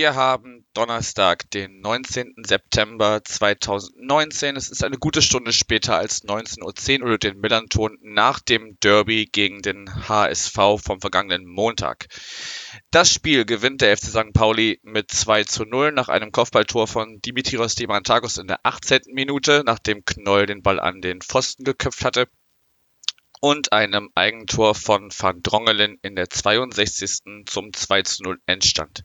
wir haben Donnerstag, den 19. September 2019. Es ist eine gute Stunde später als 19.10 Uhr oder den Millanton nach dem Derby gegen den HSV vom vergangenen Montag. Das Spiel gewinnt der FC St. Pauli mit 2 zu 0 nach einem Kopfballtor von Dimitrios Diamantagos in der 18. Minute, nachdem Knoll den Ball an den Pfosten geköpft hatte und einem Eigentor von Van Drongelen in der 62. zum 2 zu 0 Endstand.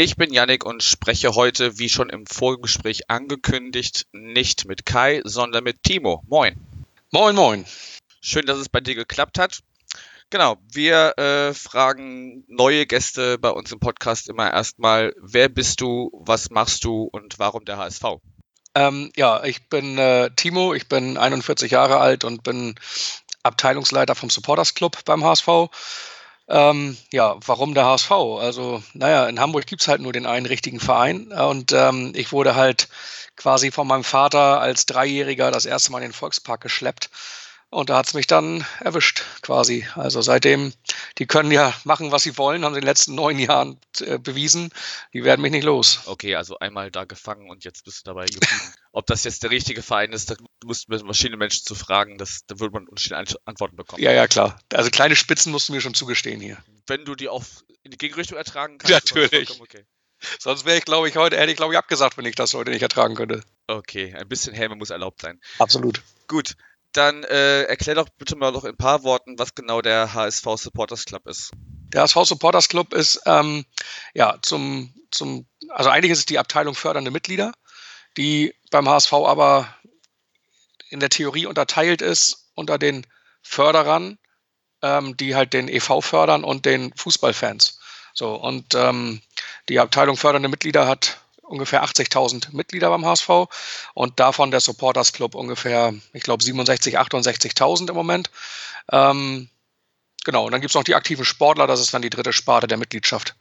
Ich bin Yannick und spreche heute, wie schon im Vorgespräch angekündigt, nicht mit Kai, sondern mit Timo. Moin. Moin, moin. Schön, dass es bei dir geklappt hat. Genau, wir äh, fragen neue Gäste bei uns im Podcast immer erstmal, wer bist du, was machst du und warum der HSV? Ähm, ja, ich bin äh, Timo, ich bin 41 Jahre alt und bin Abteilungsleiter vom Supporters Club beim HSV. Ähm, ja, warum der HSV? Also, naja, in Hamburg gibt es halt nur den einen richtigen Verein und ähm, ich wurde halt quasi von meinem Vater als Dreijähriger das erste Mal in den Volkspark geschleppt und da hat es mich dann erwischt, quasi. Also seitdem, die können ja machen, was sie wollen, haben sie in den letzten neun Jahren äh, bewiesen. Die werden mich nicht los. Okay, also einmal da gefangen und jetzt bist du dabei geblieben. Ob das jetzt der richtige Verein ist, da musst du mit verschiedenen Menschen zu fragen, das, da würde man unterschiedliche Antworten bekommen. Ja, ja, klar. Also kleine Spitzen musst du mir schon zugestehen hier. Wenn du die auch in die Gegenrichtung ertragen kannst. Natürlich. Okay. Sonst wäre ich, glaube ich, heute, hätte ich, glaube ich, abgesagt, wenn ich das heute nicht ertragen könnte. Okay, ein bisschen Häme muss erlaubt sein. Absolut. Gut, dann äh, erklär doch bitte mal noch in ein paar Worten, was genau der HSV Supporters Club ist. Der HSV Supporters Club ist ähm, ja zum, zum, also eigentlich ist es die Abteilung fördernde Mitglieder, die beim HSV aber in der Theorie unterteilt ist unter den Förderern, ähm, die halt den EV fördern und den Fußballfans. So, und ähm, die Abteilung fördernde Mitglieder hat ungefähr 80.000 Mitglieder beim HSV und davon der Supporters Club ungefähr, ich glaube, 67.000, 68.000 im Moment. Ähm, genau, und dann gibt es noch die aktiven Sportler, das ist dann die dritte Sparte der Mitgliedschaft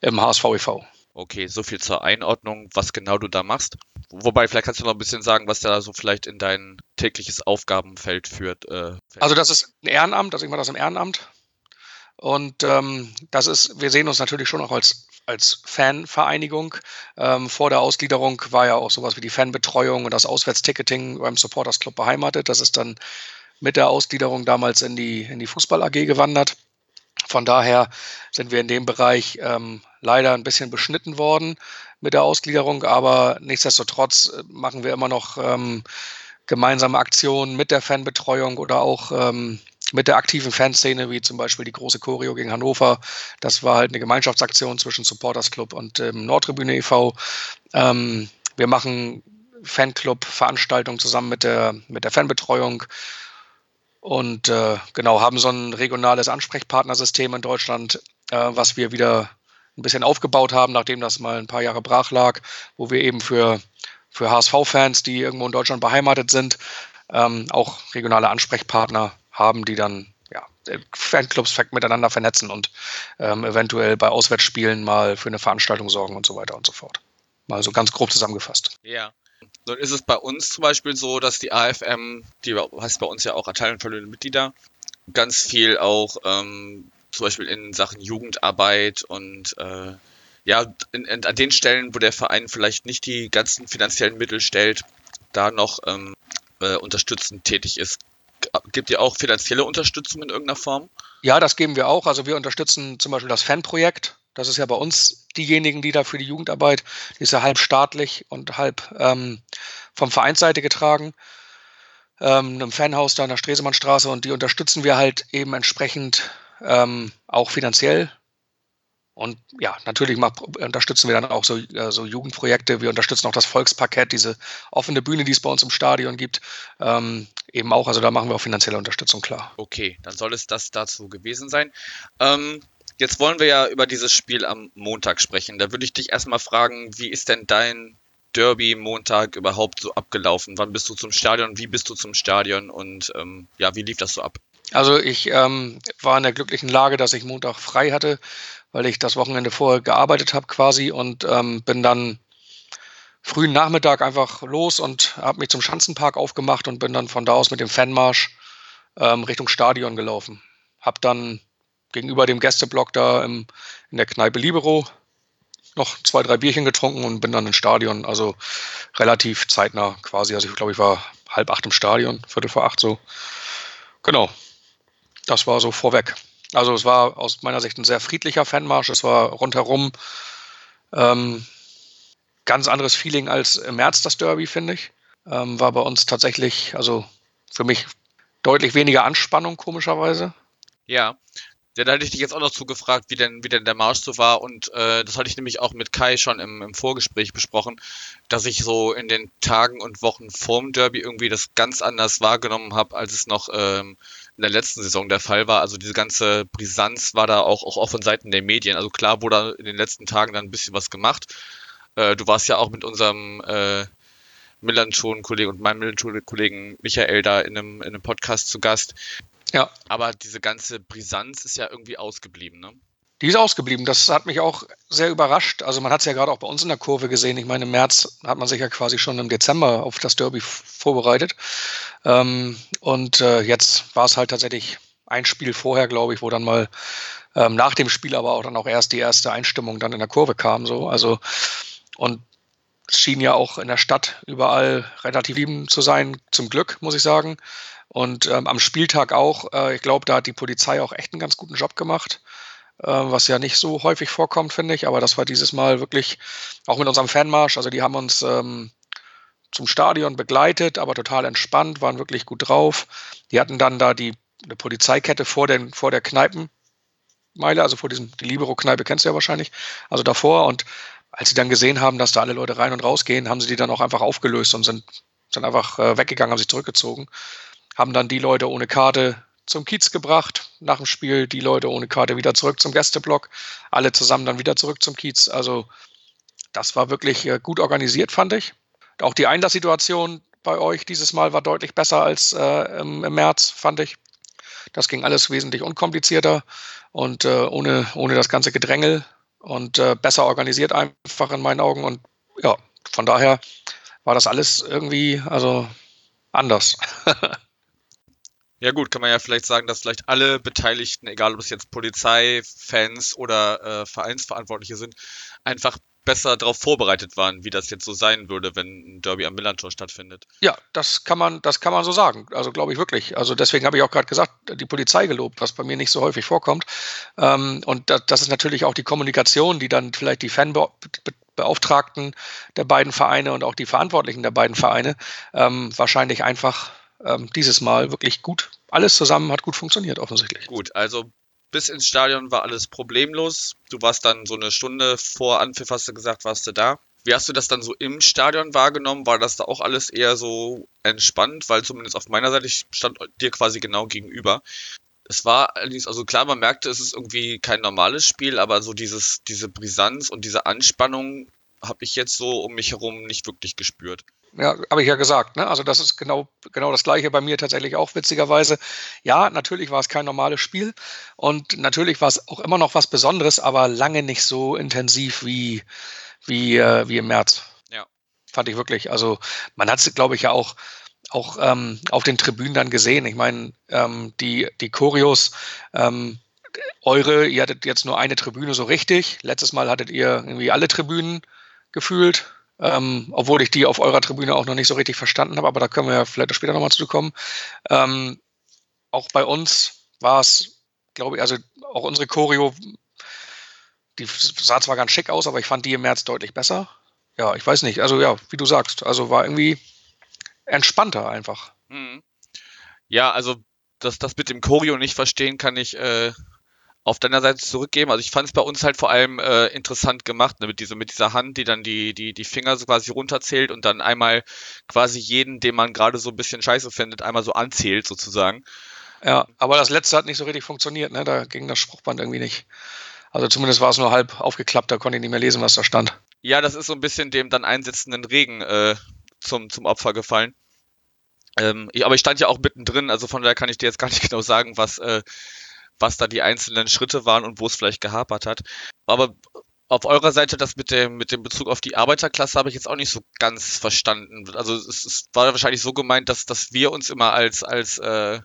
im HSV e.V. Okay, so viel zur Einordnung, was genau du da machst. Wobei, vielleicht kannst du noch ein bisschen sagen, was da so vielleicht in dein tägliches Aufgabenfeld führt. Äh, also das ist ein Ehrenamt, also ich mache das im Ehrenamt. Und ähm, das ist, wir sehen uns natürlich schon auch als als Fanvereinigung. Ähm, vor der Ausgliederung war ja auch sowas wie die Fanbetreuung und das Auswärtsticketing beim Supporters Club beheimatet. Das ist dann mit der Ausgliederung damals in die, in die Fußball AG gewandert. Von daher sind wir in dem Bereich ähm, leider ein bisschen beschnitten worden mit der Ausgliederung, aber nichtsdestotrotz äh, machen wir immer noch ähm, gemeinsame Aktionen mit der Fanbetreuung oder auch ähm, mit der aktiven Fanszene, wie zum Beispiel die große Choreo gegen Hannover. Das war halt eine Gemeinschaftsaktion zwischen Supporters Club und ähm, Nordtribüne e.V. Ähm, wir machen Fanclub-Veranstaltungen zusammen mit der, mit der Fanbetreuung und äh, genau haben so ein regionales Ansprechpartnersystem in Deutschland, äh, was wir wieder ein bisschen aufgebaut haben, nachdem das mal ein paar Jahre brach lag, wo wir eben für, für HSV-Fans, die irgendwo in Deutschland beheimatet sind, ähm, auch regionale Ansprechpartner haben, die dann ja, Fanclubs miteinander vernetzen und ähm, eventuell bei Auswärtsspielen mal für eine Veranstaltung sorgen und so weiter und so fort. Mal so ganz grob zusammengefasst. Ja. Nun ist es bei uns zum Beispiel so, dass die AFM, die heißt bei uns ja auch Erteilung für Mitglieder, ganz viel auch ähm, zum Beispiel in Sachen Jugendarbeit und äh, ja, in, in, an den Stellen, wo der Verein vielleicht nicht die ganzen finanziellen Mittel stellt, da noch ähm, äh, unterstützend tätig ist. Gibt ihr auch finanzielle Unterstützung in irgendeiner Form? Ja, das geben wir auch. Also wir unterstützen zum Beispiel das Fanprojekt. Das ist ja bei uns diejenigen, die da für die Jugendarbeit, die ist ja halb staatlich und halb ähm, vom Vereinsseite getragen. Ähm, einem Fanhaus da in der Stresemannstraße und die unterstützen wir halt eben entsprechend ähm, auch finanziell. Und ja, natürlich unterstützen wir dann auch so, äh, so Jugendprojekte. Wir unterstützen auch das Volksparkett, diese offene Bühne, die es bei uns im Stadion gibt. Ähm, eben auch, also da machen wir auch finanzielle Unterstützung klar. Okay, dann soll es das dazu gewesen sein. Ähm, jetzt wollen wir ja über dieses Spiel am Montag sprechen. Da würde ich dich erstmal fragen, wie ist denn dein Derby Montag überhaupt so abgelaufen? Wann bist du zum Stadion? Wie bist du zum Stadion? Und ähm, ja, wie lief das so ab? Also ich ähm, war in der glücklichen Lage, dass ich Montag frei hatte weil ich das Wochenende vorher gearbeitet habe quasi und ähm, bin dann frühen Nachmittag einfach los und habe mich zum Schanzenpark aufgemacht und bin dann von da aus mit dem Fanmarsch ähm, Richtung Stadion gelaufen. Hab dann gegenüber dem Gästeblock da im, in der Kneipe Libero noch zwei, drei Bierchen getrunken und bin dann ins Stadion. Also relativ zeitnah quasi. Also ich glaube, ich war halb acht im Stadion, viertel vor acht so. Genau. Das war so vorweg. Also es war aus meiner Sicht ein sehr friedlicher Fanmarsch. Es war rundherum ähm, ganz anderes Feeling als im März das Derby, finde ich. Ähm, war bei uns tatsächlich, also für mich deutlich weniger Anspannung, komischerweise. Ja. Ja, da hätte ich dich jetzt auch noch zugefragt, wie denn, wie denn der Marsch so war. Und äh, das hatte ich nämlich auch mit Kai schon im, im Vorgespräch besprochen, dass ich so in den Tagen und Wochen vorm Derby irgendwie das ganz anders wahrgenommen habe, als es noch ähm, in der letzten Saison der Fall war. Also diese ganze Brisanz war da auch, auch, auch von Seiten der Medien. Also klar wurde in den letzten Tagen dann ein bisschen was gemacht. Äh, du warst ja auch mit unserem äh, Millanton-Kollegen und meinem Millanton-Kollegen Michael da in einem, in einem Podcast zu Gast. Ja. Aber diese ganze Brisanz ist ja irgendwie ausgeblieben, ne? Die ist ausgeblieben. Das hat mich auch sehr überrascht. Also man hat es ja gerade auch bei uns in der Kurve gesehen. Ich meine, im März hat man sich ja quasi schon im Dezember auf das Derby vorbereitet. Ähm, und äh, jetzt war es halt tatsächlich ein Spiel vorher, glaube ich, wo dann mal ähm, nach dem Spiel aber auch dann auch erst die erste Einstimmung dann in der Kurve kam. So. Also und es schien ja auch in der Stadt überall relativ lieben zu sein, zum Glück, muss ich sagen. Und ähm, am Spieltag auch, äh, ich glaube, da hat die Polizei auch echt einen ganz guten Job gemacht, äh, was ja nicht so häufig vorkommt, finde ich. Aber das war dieses Mal wirklich, auch mit unserem Fanmarsch, also die haben uns ähm, zum Stadion begleitet, aber total entspannt, waren wirklich gut drauf. Die hatten dann da die eine Polizeikette vor, den, vor der Kneipenmeile, also vor diesem, die Libero-Kneipe kennst du ja wahrscheinlich, also davor. Und als sie dann gesehen haben, dass da alle Leute rein und rausgehen, haben sie die dann auch einfach aufgelöst und sind, sind einfach äh, weggegangen, haben sich zurückgezogen. Haben dann die Leute ohne Karte zum Kiez gebracht, nach dem Spiel die Leute ohne Karte wieder zurück zum Gästeblock, alle zusammen dann wieder zurück zum Kiez. Also das war wirklich äh, gut organisiert, fand ich. Auch die Einlasssituation bei euch dieses Mal war deutlich besser als äh, im, im, März, fand ich. Das ging alles wesentlich unkomplizierter und äh, ohne, ohne das ganze Gedrängel und äh, besser organisiert einfach in meinen Augen. Und ja, von daher war das alles irgendwie, also anders. ja gut, kann man ja vielleicht sagen, dass vielleicht alle Beteiligten, egal ob es jetzt Polizei, Fans oder äh, Vereinsverantwortliche sind, einfach besser darauf vorbereitet waren, wie das jetzt so sein würde, wenn ein Derby am Millantor stattfindet. Ja, das kann man, das kann man so sagen. Also glaube ich wirklich. Also deswegen habe ich auch gerade gesagt, die Polizei gelobt, was bei mir nicht so häufig vorkommt. Ähm, und das, das, ist natürlich auch die Kommunikation, die dann vielleicht die Fanbeauftragten der beiden Vereine und auch die Verantwortlichen der beiden Vereine ähm, wahrscheinlich einfach ähm, dieses Mal wirklich gut. Alles zusammen hat gut funktioniert, offensichtlich. Gut, also bis ins Stadion war alles problemlos. Du warst dann so eine Stunde vor Anpfiff, hast du gesagt, warst du da. Wie hast du das dann so im Stadion wahrgenommen? War das da auch alles eher so entspannt? Weil zumindest auf meiner Seite, ich stand dir quasi genau gegenüber. Es war allerdings, also klar, man merkte, es ist irgendwie kein normales Spiel, aber so dieses, diese Brisanz und diese Anspannung habe ich jetzt so um mich herum nicht wirklich gespürt. Ja, habe ich ja gesagt. Ne? Also das ist genau, genau das gleiche bei mir tatsächlich auch witzigerweise. Ja, natürlich war es kein normales Spiel und natürlich war es auch immer noch was Besonderes, aber lange nicht so intensiv wie, wie, äh, wie im März. Ja. Fand ich wirklich. Also man hat es, glaube ich, ja auch auch ähm, auf den Tribünen dann gesehen. Ich meine, ähm, die, die Choreos, ähm, eure, ihr hattet jetzt nur eine Tribüne so richtig. Letztes Mal hattet ihr irgendwie alle Tribünen gefühlt ähm, obwohl ich die auf eurer Tribüne auch noch nicht so richtig verstanden habe, aber da können wir ja vielleicht später nochmal zu kommen. Ähm, auch bei uns war es, glaube ich, also auch unsere Choreo, die sah zwar ganz schick aus, aber ich fand die im März deutlich besser. Ja, ich weiß nicht, also ja, wie du sagst, also war irgendwie entspannter einfach. Mhm. Ja, also das, das mit dem Choreo nicht verstehen kann ich äh, auf deiner Seite zurückgeben. Also ich fand es bei uns halt vor allem äh, interessant gemacht, ne, mit, dieser, mit dieser Hand, die dann die, die, die Finger so quasi runterzählt und dann einmal quasi jeden, den man gerade so ein bisschen scheiße findet, einmal so anzählt sozusagen. Ja, aber das letzte hat nicht so richtig funktioniert, ne? Da ging das Spruchband irgendwie nicht. Also zumindest war es nur halb aufgeklappt, da konnte ich nicht mehr lesen, was da stand. Ja, das ist so ein bisschen dem dann einsetzenden Regen äh, zum, zum Opfer gefallen. Ähm, ich, aber ich stand ja auch mittendrin, also von daher kann ich dir jetzt gar nicht genau sagen, was, äh, was da die einzelnen Schritte waren und wo es vielleicht gehapert hat. Aber auf eurer Seite das mit dem, mit dem Bezug auf die Arbeiterklasse habe ich jetzt auch nicht so ganz verstanden. Also es, es war wahrscheinlich so gemeint, dass, dass wir uns immer als, als äh,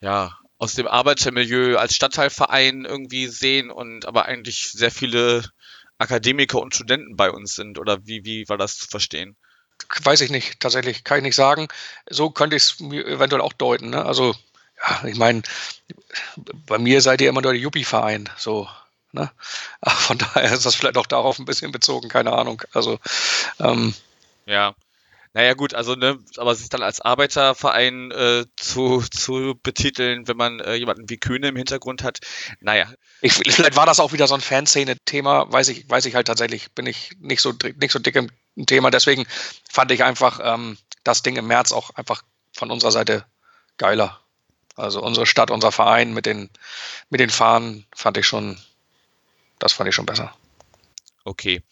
ja, aus dem Arbeitermilieu als Stadtteilverein irgendwie sehen und aber eigentlich sehr viele Akademiker und Studenten bei uns sind. Oder wie, wie war das zu verstehen? Weiß ich nicht, tatsächlich, kann ich nicht sagen. So könnte ich es mir eventuell auch deuten. Ne? Also, ja, ich meine, bei mir seid ihr immer nur der Juppie-Verein. So, Ne? Aber von daher ist das vielleicht auch darauf ein bisschen bezogen, keine Ahnung. Also ähm, ja. Naja gut, also ne, aber sich dann als Arbeiterverein äh, zu, zu betiteln, wenn man äh, jemanden wie Kühne im Hintergrund hat, naja. Ich, vielleicht war das auch wieder so ein Fanszene-Thema, weiß ich, weiß ich halt tatsächlich, bin ich nicht so nicht so dick im Thema. Deswegen fand ich einfach ähm, das Ding im März auch einfach von unserer Seite geiler. Also unsere Stadt, unser Verein mit den, mit den Fahnen fand ich schon das fand ich schon besser. Okay.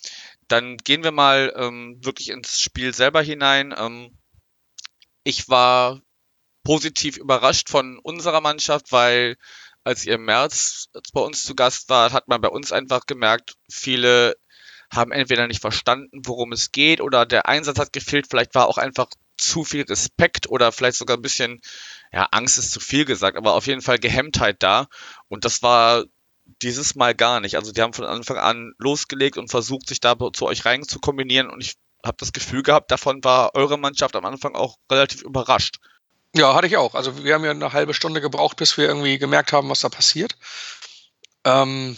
Dann gehen wir mal ähm, wirklich ins Spiel selber hinein. Ähm, ich war positiv überrascht von unserer Mannschaft, weil als ihr im März bei uns zu Gast war, hat man bei uns einfach gemerkt, viele haben entweder nicht verstanden, worum es geht, oder der Einsatz hat gefehlt. Vielleicht war auch einfach zu viel Respekt oder vielleicht sogar ein bisschen, ja, Angst ist zu viel gesagt, aber auf jeden Fall Gehemmtheit da. Und das war dieses Mal gar nicht. Also die haben von Anfang an losgelegt und versucht, sich da zu euch rein zu kombinieren und ich habe das Gefühl gehabt, davon war eure Mannschaft am Anfang auch relativ überrascht. Ja, hatte ich auch. Also wir haben ja eine halbe Stunde gebraucht, bis wir irgendwie gemerkt haben, was da passiert. Ähm,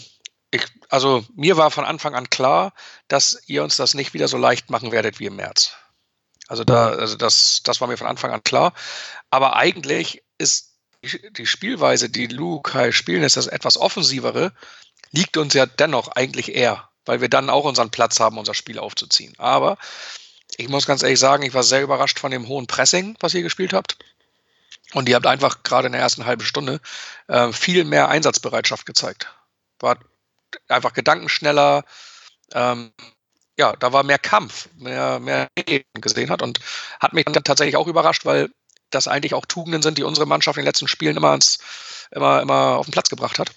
ich, also mir war von Anfang an klar, dass ihr uns das nicht wieder so leicht machen werdet wie im März. Also da, also das, das war mir von Anfang an klar. Aber eigentlich ist die Spielweise, die Lukai spielen, ist das etwas offensivere, liegt uns ja dennoch eigentlich eher, weil wir dann auch unseren Platz haben, unser Spiel aufzuziehen. Aber ich muss ganz ehrlich sagen, ich war sehr überrascht von dem hohen Pressing, was ihr gespielt habt. Und ihr habt einfach gerade in der ersten halben Stunde äh, viel mehr Einsatzbereitschaft gezeigt. War einfach gedankenschneller. Ähm, ja, da war mehr Kampf, mehr, mehr gesehen hat und hat mich dann tatsächlich auch überrascht, weil das eigentlich auch Tugenden sind, die unsere Mannschaft in den letzten Spielen immer, ans, immer, immer auf den Platz gebracht hat.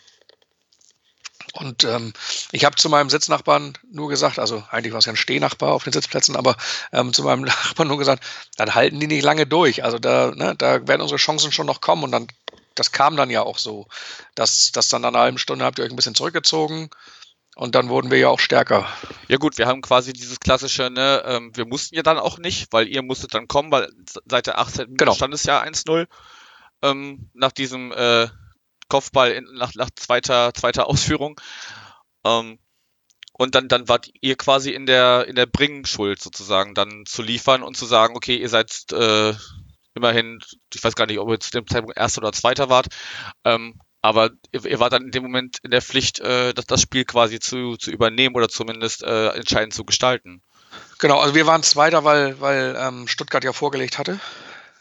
Und ähm, ich habe zu meinem Sitznachbarn nur gesagt, also eigentlich war es ja ein Stehnachbar auf den Sitzplätzen, aber ähm, zu meinem Nachbarn nur gesagt, dann halten die nicht lange durch. Also da, ne, da werden unsere Chancen schon noch kommen. Und dann, das kam dann ja auch so, dass, dass dann nach einer halben Stunde habt ihr euch ein bisschen zurückgezogen. Und dann wurden wir ja auch stärker. Ja gut, wir haben quasi dieses klassische, ne, ähm, wir mussten ja dann auch nicht, weil ihr musstet dann kommen, weil seit der 18. Genau. stand es ja 1-0 ähm, nach diesem äh, Kopfball in, nach, nach zweiter, zweiter Ausführung. Ähm, und dann, dann wart ihr quasi in der, in der Bringschuld sozusagen, dann zu liefern und zu sagen, okay, ihr seid äh, immerhin, ich weiß gar nicht, ob ihr zu dem Zeitpunkt erster oder zweiter wart, ähm, aber ihr, ihr wart dann in dem Moment in der Pflicht, äh, das, das Spiel quasi zu, zu übernehmen oder zumindest äh, entscheidend zu gestalten. Genau, also wir waren Zweiter, weil, weil ähm, Stuttgart ja vorgelegt hatte.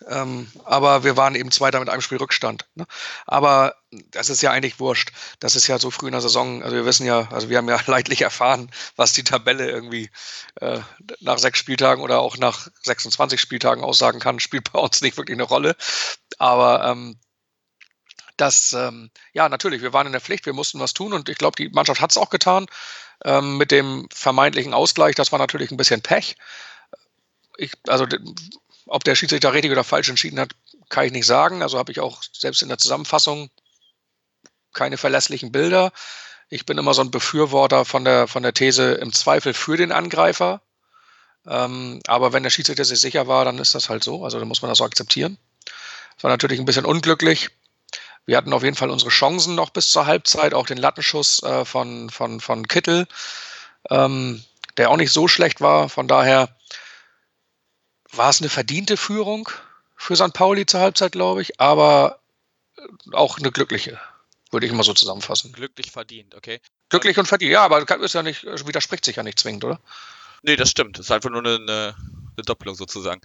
Ähm, aber wir waren eben Zweiter mit einem Spiel Rückstand. Ne? Aber das ist ja eigentlich wurscht. Das ist ja so früh in der Saison. Also wir wissen ja, also wir haben ja leidlich erfahren, was die Tabelle irgendwie äh, nach sechs Spieltagen oder auch nach 26 Spieltagen aussagen kann, spielt bei uns nicht wirklich eine Rolle. Aber ähm, dass, ähm, ja, natürlich, wir waren in der Pflicht, wir mussten was tun und ich glaube, die Mannschaft hat es auch getan. Ähm, mit dem vermeintlichen Ausgleich, das war natürlich ein bisschen Pech. Ich, also, ob der Schiedsrichter richtig oder falsch entschieden hat, kann ich nicht sagen. Also habe ich auch selbst in der Zusammenfassung keine verlässlichen Bilder. Ich bin immer so ein Befürworter von der, von der These im Zweifel für den Angreifer. Ähm, aber wenn der Schiedsrichter sich sicher war, dann ist das halt so. Also dann muss man das so akzeptieren. Das war natürlich ein bisschen unglücklich. Wir hatten auf jeden Fall unsere Chancen noch bis zur Halbzeit, auch den Lattenschuss äh, von, von, von Kittel, ähm, der auch nicht so schlecht war. Von daher war es eine verdiente Führung für St. Pauli zur Halbzeit, glaube ich, aber auch eine glückliche, würde ich mal so zusammenfassen. Glücklich verdient, okay. Glücklich und verdient, ja, aber ist ja nicht, widerspricht sich ja nicht zwingend, oder? Nee, das stimmt. Das ist einfach nur eine, eine, eine Doppelung sozusagen.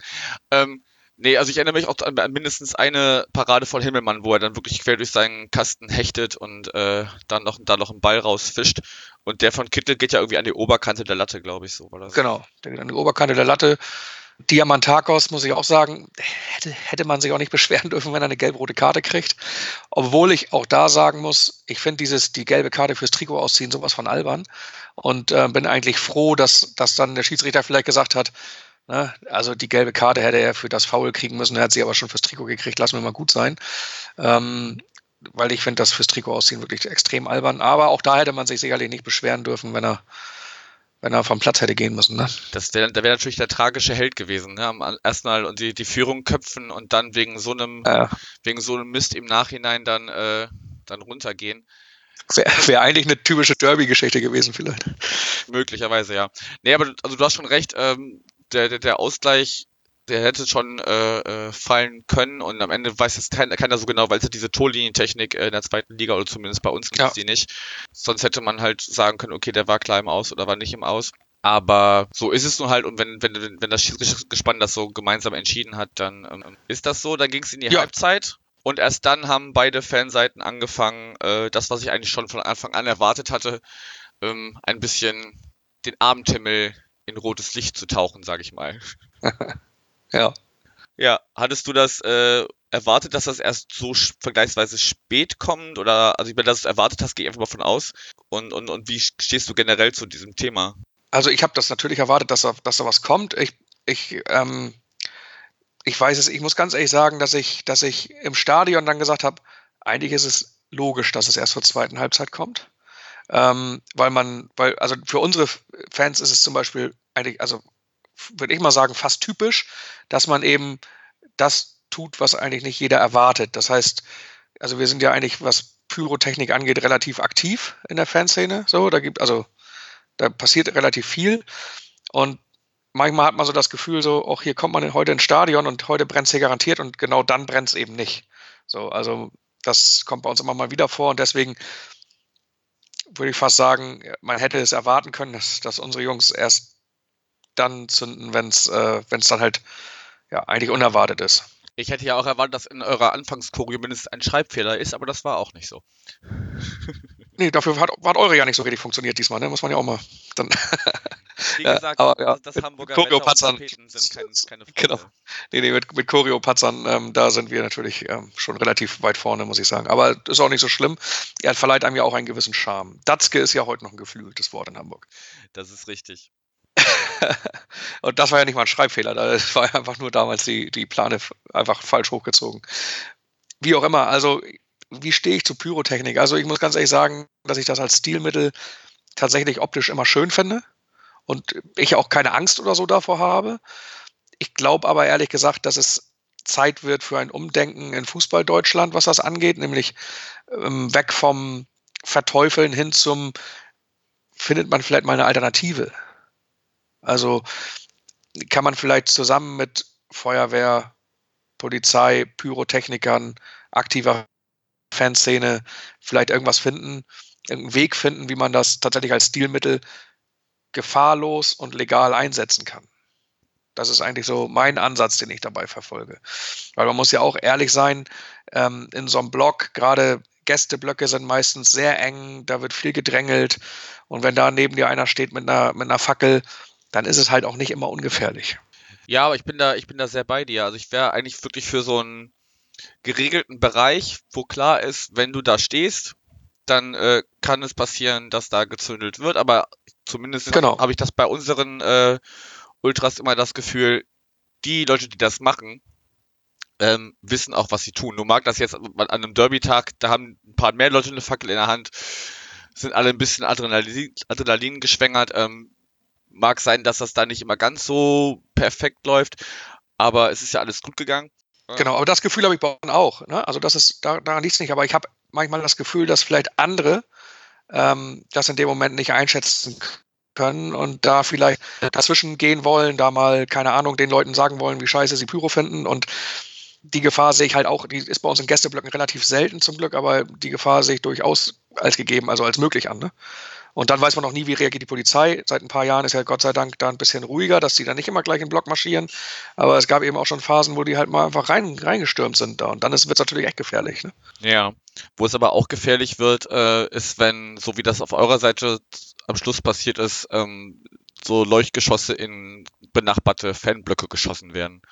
Ähm, Nee, also ich erinnere mich auch an, an mindestens eine Parade von Himmelmann, wo er dann wirklich quer durch seinen Kasten hechtet und äh, dann noch, da noch einen Ball rausfischt. Und der von Kittel geht ja irgendwie an die Oberkante der Latte, glaube ich, so. War das. Genau, der geht an die Oberkante der Latte. Diamantakos, muss ich auch sagen, hätte, hätte man sich auch nicht beschweren dürfen, wenn er eine gelb-rote Karte kriegt. Obwohl ich auch da sagen muss, ich finde dieses, die gelbe Karte fürs Trikot ausziehen, sowas von albern. Und äh, bin eigentlich froh, dass, dass dann der Schiedsrichter vielleicht gesagt hat, ne, also die gelbe Karte hätte er für das Foul kriegen müssen, er hat sie aber schon fürs Trikot gekriegt, lassen wir mal gut sein. Ähm, weil ich finde das fürs Trikot ausziehen wirklich extrem albern. Aber auch da hätte man sich sicherlich nicht beschweren dürfen, wenn er wenn er vom Platz hätte gehen müssen. Ne? Das wäre da wäre natürlich der tragische Held gewesen. Ne? Am ersten Mal und die, die Führung köpfen und dann wegen so einem ja. wegen so einem Mist im Nachhinein dann äh, dann runtergehen. Wäre wär eigentlich eine typische Derby-Geschichte gewesen, vielleicht. Möglicherweise, ja. Nee, aber also du hast schon recht, ähm, der, der, der Ausgleich der hätte schon äh, äh, fallen können und am Ende weiß jetzt keiner, keiner so genau, weil es ja diese Torlinientechnik äh, in der zweiten Liga oder zumindest bei uns gibt es ja. die nicht. Sonst hätte man halt sagen können, okay, der war klar im Aus oder war nicht im Aus. Aber so ist es nun halt und wenn, wenn, wenn das Schiedsgespann das so gemeinsam entschieden hat, dann ähm, ist das so. Dann ging es in die ja. Halbzeit und erst dann haben beide Fanseiten angefangen, äh, das, was ich eigentlich schon von Anfang an erwartet hatte, ähm, ein bisschen den Abendhimmel in rotes Licht zu tauchen, sag ich mal. Ja. Ja, hattest du das äh, erwartet, dass das erst so vergleichsweise spät kommt? Oder, also, wenn du das erwartet hast, gehe ich einfach mal von aus. Und, und, und wie stehst du generell zu diesem Thema? Also, ich habe das natürlich erwartet, dass da, dass da was kommt. Ich, ich, ähm, ich weiß es, ich muss ganz ehrlich sagen, dass ich, dass ich im Stadion dann gesagt habe, eigentlich ist es logisch, dass es erst zur zweiten Halbzeit kommt. Ähm, weil man, weil, also für unsere Fans ist es zum Beispiel eigentlich, also würde ich mal sagen, fast typisch, dass man eben das tut, was eigentlich nicht jeder erwartet. Das heißt, also wir sind ja eigentlich, was Pyrotechnik angeht, relativ aktiv in der Fanszene. So, da gibt, also da passiert relativ viel. Und manchmal hat man so das Gefühl, so, auch hier kommt man heute ins Stadion und heute brennt es hier garantiert und genau dann brennt es eben nicht. So, also das kommt bei uns immer mal wieder vor und deswegen würde ich fast sagen, man hätte es erwarten können, dass, dass unsere Jungs erst dann zünden, wenn es äh, dann halt ja, eigentlich unerwartet ist. Ich hätte ja auch erwartet, dass in eurer Anfangskurie mindestens ein Schreibfehler ist, aber das war auch nicht so. nee, dafür hat, hat eure ja nicht so richtig funktioniert diesmal, ne? Muss man ja auch mal dann. Wie gesagt, ja, aber, ja, das mit, Hamburger Choreopatzern sind keine, keine Frage. Genau. Nee, nee, mit, mit Choreopatzern, ähm, da sind wir natürlich ähm, schon relativ weit vorne, muss ich sagen. Aber ist auch nicht so schlimm. Er verleiht einem ja auch einen gewissen Charme. Datzke ist ja heute noch ein geflügeltes Wort in Hamburg. Das ist richtig. und das war ja nicht mal ein Schreibfehler, das war einfach nur damals die, die Plane einfach falsch hochgezogen. Wie auch immer, also wie stehe ich zu Pyrotechnik? Also ich muss ganz ehrlich sagen, dass ich das als Stilmittel tatsächlich optisch immer schön finde und ich auch keine Angst oder so davor habe. Ich glaube aber ehrlich gesagt, dass es Zeit wird für ein Umdenken in Fußball Deutschland, was das angeht, nämlich ähm, weg vom Verteufeln hin zum findet man vielleicht mal eine Alternative. Also kann man vielleicht zusammen mit Feuerwehr, Polizei, Pyrotechnikern, aktiver Fanszene vielleicht irgendwas finden, irgendeinen Weg finden, wie man das tatsächlich als Stilmittel gefahrlos und legal einsetzen kann. Das ist eigentlich so mein Ansatz, den ich dabei verfolge. Weil man muss ja auch ehrlich sein, ähm, in so einem Block, gerade Gästeblöcke sind meistens sehr eng, da wird viel gedrängelt. Und wenn da neben dir einer steht mit einer, mit einer Fackel, dann ist es halt auch nicht immer ungefährlich. Ja, aber ich bin da, ich bin da sehr bei dir. Also ich wäre eigentlich wirklich für so einen geregelten Bereich, wo klar ist, wenn du da stehst, dann äh, kann es passieren, dass da gezündelt wird. Aber zumindest genau. habe ich das bei unseren äh, Ultras immer das Gefühl, die Leute, die das machen, ähm, wissen auch, was sie tun. Nur mag das jetzt an einem Derby-Tag, da haben ein paar mehr Leute eine Fackel in der Hand, sind alle ein bisschen Adrenalin, Adrenalin geschwängert. Ähm, Mag sein, dass das da nicht immer ganz so perfekt läuft, aber es ist ja alles gut gegangen. Genau, aber das Gefühl habe ich bei uns auch. Ne? Also das ist, da, daran liegt es nicht, aber ich habe manchmal das Gefühl, dass vielleicht andere ähm, das in dem Moment nicht einschätzen können und da vielleicht dazwischen gehen wollen, da mal, keine Ahnung, den Leuten sagen wollen, wie scheiße sie Pyro finden und die Gefahr sehe ich halt auch, die ist bei uns in Gästeblöcken relativ selten zum Glück, aber die Gefahr sehe ich durchaus als gegeben, also als möglich an. Ne? Und dann weiß man noch nie, wie reagiert die Polizei. Seit ein paar Jahren ist ja Gott sei Dank da ein bisschen ruhiger, dass die dann nicht immer gleich in den Block marschieren. Aber es gab eben auch schon Phasen, wo die halt mal einfach rein, reingestürmt sind da. Und dann wird es natürlich echt gefährlich. Ne? Ja, wo es aber auch gefährlich wird, äh, ist, wenn, so wie das auf eurer Seite am Schluss passiert ist, ähm, so Leuchtgeschosse in benachbarte Fanblöcke geschossen werden.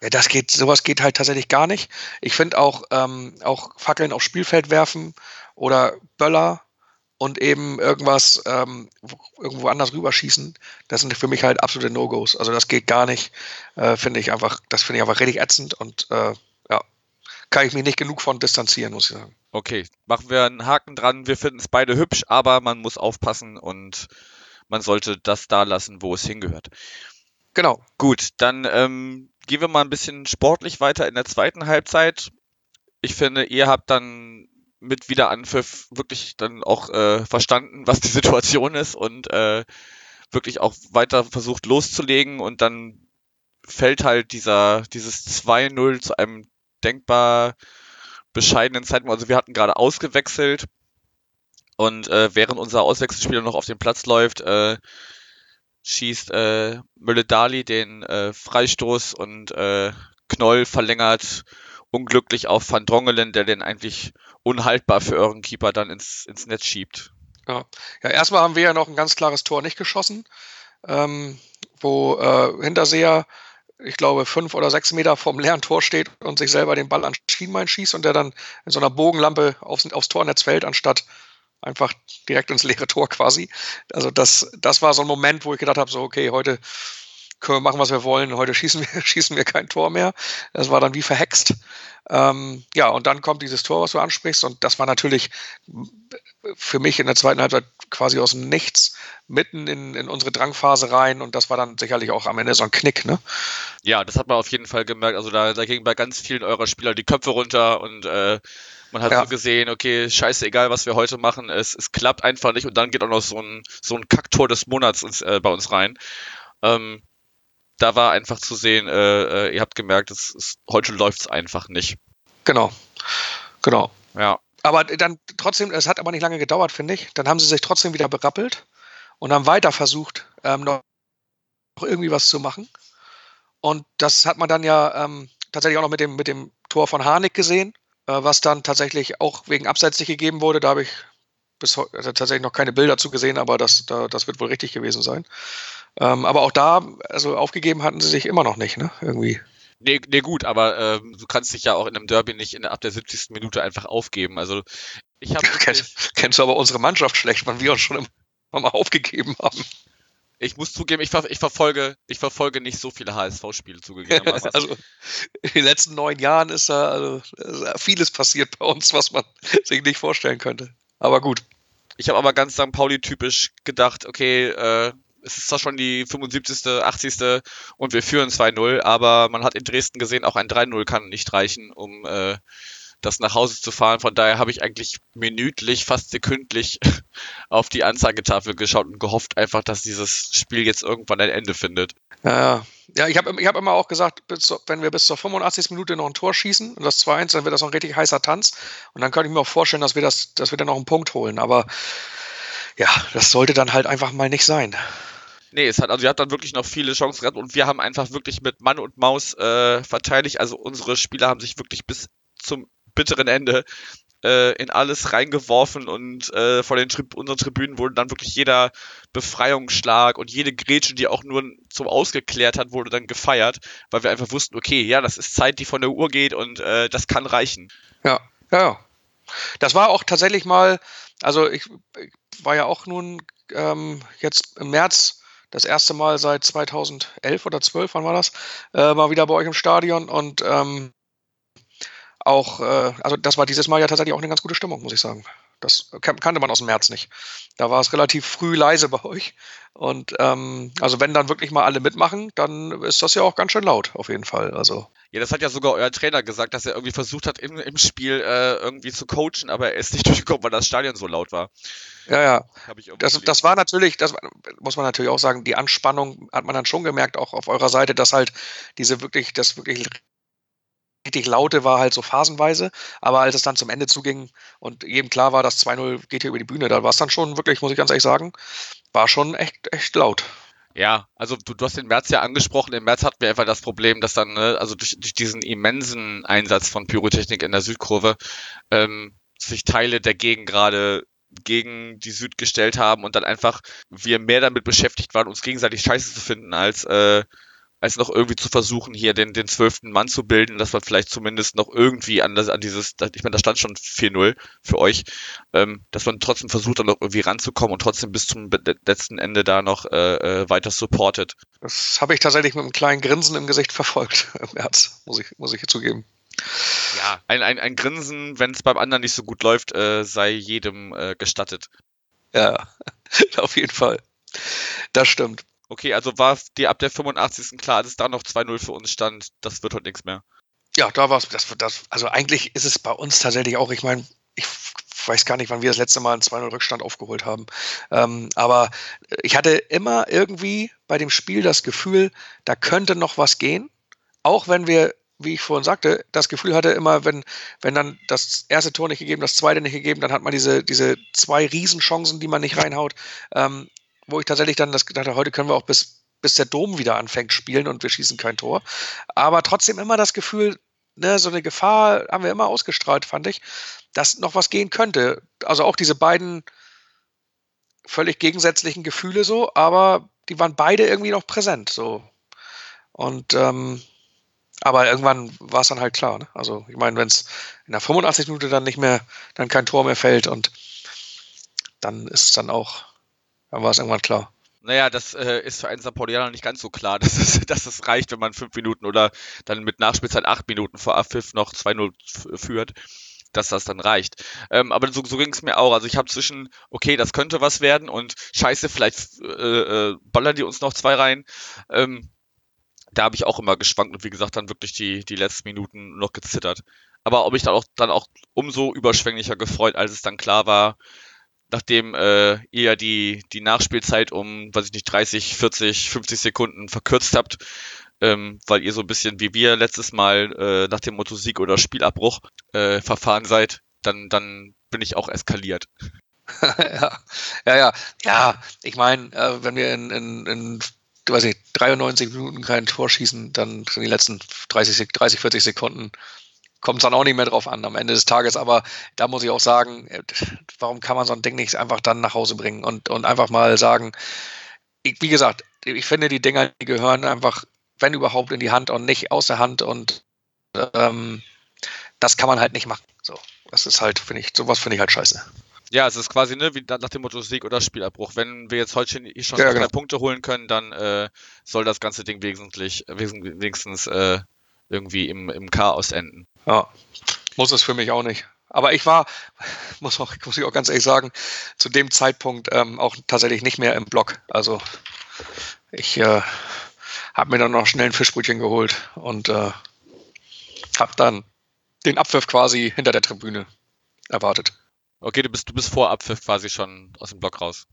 Ja, das geht, sowas geht halt tatsächlich gar nicht. Ich finde auch, ähm, auch Fackeln aufs Spielfeld werfen oder Böller und eben irgendwas ähm, irgendwo anders rüberschießen, das sind für mich halt absolute No-Gos. Also das geht gar nicht. Äh, finde ich einfach, das finde ich einfach richtig ätzend und äh, ja, kann ich mich nicht genug von distanzieren, muss ich sagen. Okay, machen wir einen Haken dran. Wir finden es beide hübsch, aber man muss aufpassen und man sollte das da lassen, wo es hingehört. Genau. Gut, dann ähm, gehen wir mal ein bisschen sportlich weiter in der zweiten Halbzeit. Ich finde, ihr habt dann mit Wiederanpfiff wirklich dann auch äh, verstanden, was die Situation ist und äh, wirklich auch weiter versucht loszulegen und dann fällt halt dieser, dieses 2-0 zu einem denkbar bescheidenen Zeitpunkt. Also wir hatten gerade ausgewechselt und äh, während unser Auswechselspieler noch auf den Platz läuft, äh, schießt äh, Mülle-Dali den äh, Freistoß und äh, Knoll verlängert unglücklich auf Van Drongelen, der den eigentlich unhaltbar für euren Keeper dann ins, ins Netz schiebt. Ja. ja, erstmal haben wir ja noch ein ganz klares Tor nicht geschossen, ähm, wo äh, Hinterseher, ich glaube, fünf oder sechs Meter vom leeren Tor steht und sich selber den Ball an Schienbein schießt und der dann in so einer Bogenlampe aufs, aufs Tornetz fällt, anstatt einfach direkt ins leere Tor quasi. Also das, das war so ein Moment, wo ich gedacht habe, so okay, heute können wir machen, was wir wollen. Heute schießen wir, schießen wir kein Tor mehr. Das war dann wie verhext. Ähm, ja, und dann kommt dieses Tor, was du ansprichst. Und das war natürlich für mich in der zweiten Halbzeit quasi aus dem Nichts mitten in, in unsere Drangphase rein. Und das war dann sicherlich auch am Ende so ein Knick, ne? Ja, das hat man auf jeden Fall gemerkt. Also da, da gingen bei ganz vielen eurer Spieler die Köpfe runter und äh, man hat ja. so gesehen, okay, scheiße, egal was wir heute machen, es, es klappt einfach nicht und dann geht auch noch so ein, so ein Kacktor des Monats ins, äh, bei uns rein. Ähm, da war einfach zu sehen, äh, äh, ihr habt gemerkt, es, es, heute läuft es einfach nicht. Genau, genau. Ja. Aber dann trotzdem, es hat aber nicht lange gedauert, finde ich. Dann haben sie sich trotzdem wieder berappelt und haben weiter versucht, ähm, noch irgendwie was zu machen. Und das hat man dann ja ähm, tatsächlich auch noch mit dem, mit dem Tor von Harnik gesehen, äh, was dann tatsächlich auch wegen Abseits nicht gegeben wurde. Da habe ich bis heute also tatsächlich noch keine Bilder zu gesehen, aber das, da, das wird wohl richtig gewesen sein. Ähm, aber auch da, also aufgegeben hatten sie sich immer noch nicht, ne? Irgendwie. Nee, nee gut, aber ähm, du kannst dich ja auch in einem Derby nicht in, ab der 70. Minute einfach aufgeben. Also ich habe. kennst, kennst du aber unsere Mannschaft schlecht, wann wir uns schon immer mal aufgegeben haben. Ich muss zugeben, ich, ver ich, verfolge, ich verfolge nicht so viele HSV-Spiele zugegeben. also in den letzten neun Jahren ist da also, ist vieles passiert bei uns, was man sich nicht vorstellen könnte. Aber gut. Ich habe aber ganz St. Pauli-typisch gedacht, okay, äh, es ist zwar schon die 75., 80. und wir führen 2-0, aber man hat in Dresden gesehen, auch ein 3-0 kann nicht reichen, um äh, das nach Hause zu fahren. Von daher habe ich eigentlich minütlich, fast sekündlich auf die Anzeigetafel geschaut und gehofft einfach, dass dieses Spiel jetzt irgendwann ein Ende findet. Ja, ja ich habe ich hab immer auch gesagt, wenn wir bis zur 85. Minute noch ein Tor schießen und das 2-1, dann wird das noch ein richtig heißer Tanz. Und dann könnte ich mir auch vorstellen, dass wir, das, dass wir dann noch einen Punkt holen. Aber ja, das sollte dann halt einfach mal nicht sein. Nee, es hat, also ihr habt dann wirklich noch viele Chancen gehabt und wir haben einfach wirklich mit Mann und Maus äh, verteidigt. Also unsere Spieler haben sich wirklich bis zum bitteren Ende äh, in alles reingeworfen und äh, vor den Tri unseren Tribünen wurde dann wirklich jeder Befreiungsschlag und jede Grätsche, die auch nur zum Ausgeklärt hat, wurde dann gefeiert, weil wir einfach wussten, okay, ja, das ist Zeit, die von der Uhr geht und äh, das kann reichen. Ja, ja. Das war auch tatsächlich mal, also ich, ich war ja auch nun ähm, jetzt im März das erste Mal seit 2011 oder 12, wann war das, äh, mal wieder bei euch im Stadion und ähm, auch, äh, also das war dieses Mal ja tatsächlich auch eine ganz gute Stimmung, muss ich sagen. Das kannte man aus dem März nicht. Da war es relativ früh leise bei euch. Und ähm, also wenn dann wirklich mal alle mitmachen, dann ist das ja auch ganz schön laut, auf jeden Fall. Also. Ja, das hat ja sogar euer Trainer gesagt, dass er irgendwie versucht hat, im, im Spiel äh, irgendwie zu coachen, aber er ist nicht durchgekommen, weil das Stadion so laut war. Ja, ja. Das, das war natürlich, das muss man natürlich auch sagen, die Anspannung hat man dann schon gemerkt, auch auf eurer Seite, dass halt diese wirklich, das wirklich richtig laute war halt so phasenweise, aber als es dann zum Ende zuging und jedem klar war, dass 2-0 geht hier über die Bühne, da war es dann schon wirklich, muss ich ganz ehrlich sagen, war schon echt, echt laut. Ja, also du, du hast den März ja angesprochen. Im März hatten wir einfach das Problem, dass dann, ne, also durch, durch diesen immensen Einsatz von Pyrotechnik in der Südkurve, ähm, sich Teile der Gegend gerade gegen die Süd gestellt haben und dann einfach wir mehr damit beschäftigt waren, uns gegenseitig scheiße zu finden, als äh, als noch irgendwie zu versuchen, hier den, den zwölften Mann zu bilden, dass man vielleicht zumindest noch irgendwie an, das, an dieses, ich meine, da stand schon 4-0 für euch, ähm, dass man trotzdem versucht, da noch irgendwie ranzukommen und trotzdem bis zum letzten Ende da noch äh, äh, weiter supportet. Das habe ich tatsächlich mit einem kleinen Grinsen im Gesicht verfolgt im März, muss ich, muss ich zugeben. Ja, ein, ein, ein Grinsen, wenn es beim anderen nicht so gut läuft, äh, sei jedem äh, gestattet. Ja, auf jeden Fall. Das stimmt. Okay, also war dir ab der 85. klar, dass da noch 2-0 für uns stand, das wird heute nichts mehr. Ja, da war es, das, das, also eigentlich ist es bei uns tatsächlich auch, ich meine, ich weiß gar nicht, wann wir das letzte Mal einen 2-0 Rückstand aufgeholt haben. Ähm, aber ich hatte immer irgendwie bei dem Spiel das Gefühl, da könnte noch was gehen. Auch wenn wir, wie ich vorhin sagte, das Gefühl hatte immer, wenn, wenn dann das erste Tor nicht gegeben, das zweite nicht gegeben, dann hat man diese, diese zwei Riesenchancen, die man nicht reinhaut. Ähm, wo ich tatsächlich dann das gedacht habe, heute können wir auch bis, bis der Dom wieder anfängt spielen und wir schießen kein Tor. Aber trotzdem immer das Gefühl, ne, so eine Gefahr haben wir immer ausgestrahlt, fand ich, dass noch was gehen könnte. Also auch diese beiden völlig gegensätzlichen Gefühle so, aber die waren beide irgendwie noch präsent. So. Und ähm, aber irgendwann war es dann halt klar. Ne? Also ich meine, wenn es in der 85 Minute dann nicht mehr, dann kein Tor mehr fällt und dann ist es dann auch dann war es irgendwann klar. Naja, das äh, ist für einen. Paulianer nicht ganz so klar, dass es, dass es reicht, wenn man fünf Minuten oder dann mit Nachspielzeit acht Minuten vor Abpfiff noch 2-0 führt, dass das dann reicht. Ähm, aber so, so ging es mir auch. Also ich habe zwischen, okay, das könnte was werden und scheiße, vielleicht äh, äh, ballern die uns noch zwei rein. Ähm, da habe ich auch immer geschwankt und wie gesagt dann wirklich die, die letzten Minuten noch gezittert. Aber ob ich dann auch, dann auch umso überschwänglicher gefreut, als es dann klar war, nachdem äh, ihr ja die, die Nachspielzeit um, weiß ich nicht, 30, 40, 50 Sekunden verkürzt habt, ähm, weil ihr so ein bisschen wie wir letztes Mal äh, nach dem Motto Sieg oder Spielabbruch äh, verfahren seid, dann, dann bin ich auch eskaliert. ja, ja, ja. Ja, ich meine, äh, wenn wir in, in, in weiß nicht, 93 Minuten kein Tor schießen, dann sind die letzten 30, 30 40 Sekunden kommt es dann auch nicht mehr drauf an am Ende des Tages. Aber da muss ich auch sagen, äh, warum kann man so ein Ding nicht einfach dann nach Hause bringen und, und einfach mal sagen, ich, wie gesagt, ich finde, die Dinger, die gehören einfach, wenn überhaupt, in die Hand und nicht aus der Hand und ähm, das kann man halt nicht machen. So, das ist halt, finde ich, sowas finde ich halt scheiße. Ja, es ist quasi ne, wie nach dem Motto Sieg oder Spielabbruch. Wenn wir jetzt heute schon ja, genau. Punkte holen können, dann äh, soll das ganze Ding wesentlich, wenigstens äh, irgendwie im, im Chaos enden. Ja, muss es für mich auch nicht. Aber ich war, muss, auch, muss ich auch ganz ehrlich sagen, zu dem Zeitpunkt ähm, auch tatsächlich nicht mehr im Block. Also ich äh, habe mir dann noch schnell ein Fischbrötchen geholt und äh, habe dann den Abpfiff quasi hinter der Tribüne erwartet. Okay, du bist, du bist vor Abpfiff quasi schon aus dem Block raus.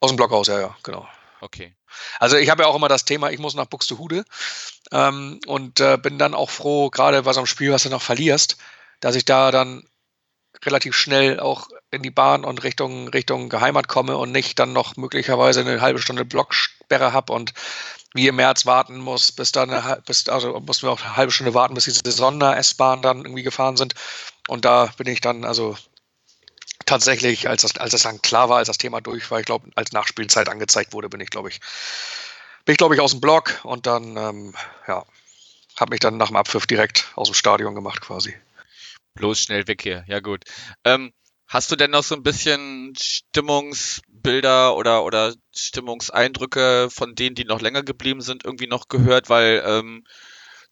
Aus dem Block raus, ja, ja, genau. Okay. Also ich habe ja auch immer das Thema, ich muss nach Buxtehude ähm, und äh, bin dann auch froh, gerade so einem Spiel, was du noch verlierst, dass ich da dann relativ schnell auch in die Bahn und Richtung, Richtung Heimat komme und nicht dann noch möglicherweise eine halbe Stunde Blocksperre habe und wie im März warten muss, bis dann, bis, also mussten wir auch eine halbe Stunde warten, bis diese Sonder-S-Bahn dann irgendwie gefahren sind. Und da bin ich dann, also tatsächlich, als das, als das dann klar war, als das Thema durch war, ich glaube, als Nachspielzeit angezeigt wurde, bin ich, glaube ich, bin ich, glaube ich, aus dem Block und dann, ähm, ja, habe mich dann nach dem Abpfiff direkt aus dem Stadion gemacht quasi. Bloß schnell weg hier, ja gut. Ähm, hast du denn noch so ein bisschen Stimmungsbilder oder, oder Stimmungseindrücke von denen, die noch länger geblieben sind, irgendwie noch gehört? Weil ähm,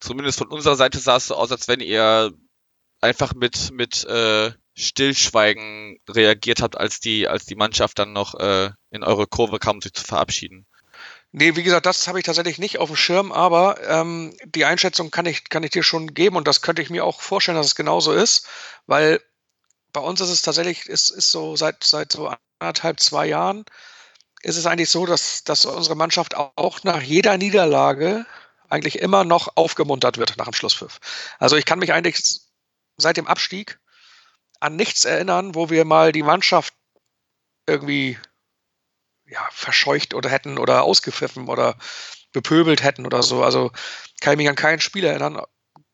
zumindest von unserer Seite sah es so aus, als wenn ihr einfach mit, mit äh, Stillschweigen reagiert habt, als die, als die Mannschaft dann noch äh, in eure Kurve kam, um sich zu verabschieden. Nee, wie gesagt, das habe ich tatsächlich nicht auf dem Schirm, aber ähm, die Einschätzung kann ich, kann ich dir schon geben und das könnte ich mir auch vorstellen, dass es genauso ist, weil bei uns ist es tatsächlich, ist, ist so seit, seit so anderthalb, zwei Jahren, ist es eigentlich so, dass, dass unsere Mannschaft auch nach jeder Niederlage eigentlich immer noch aufgemuntert wird nach dem Schlusspfiff. Also ich kann mich eigentlich seit dem Abstieg an nichts erinnern, wo wir mal die Mannschaft irgendwie ja, verscheucht oder hätten oder ausgepfiffen oder bepöbelt hätten oder so. Also kann ich mich an kein Spiel erinnern,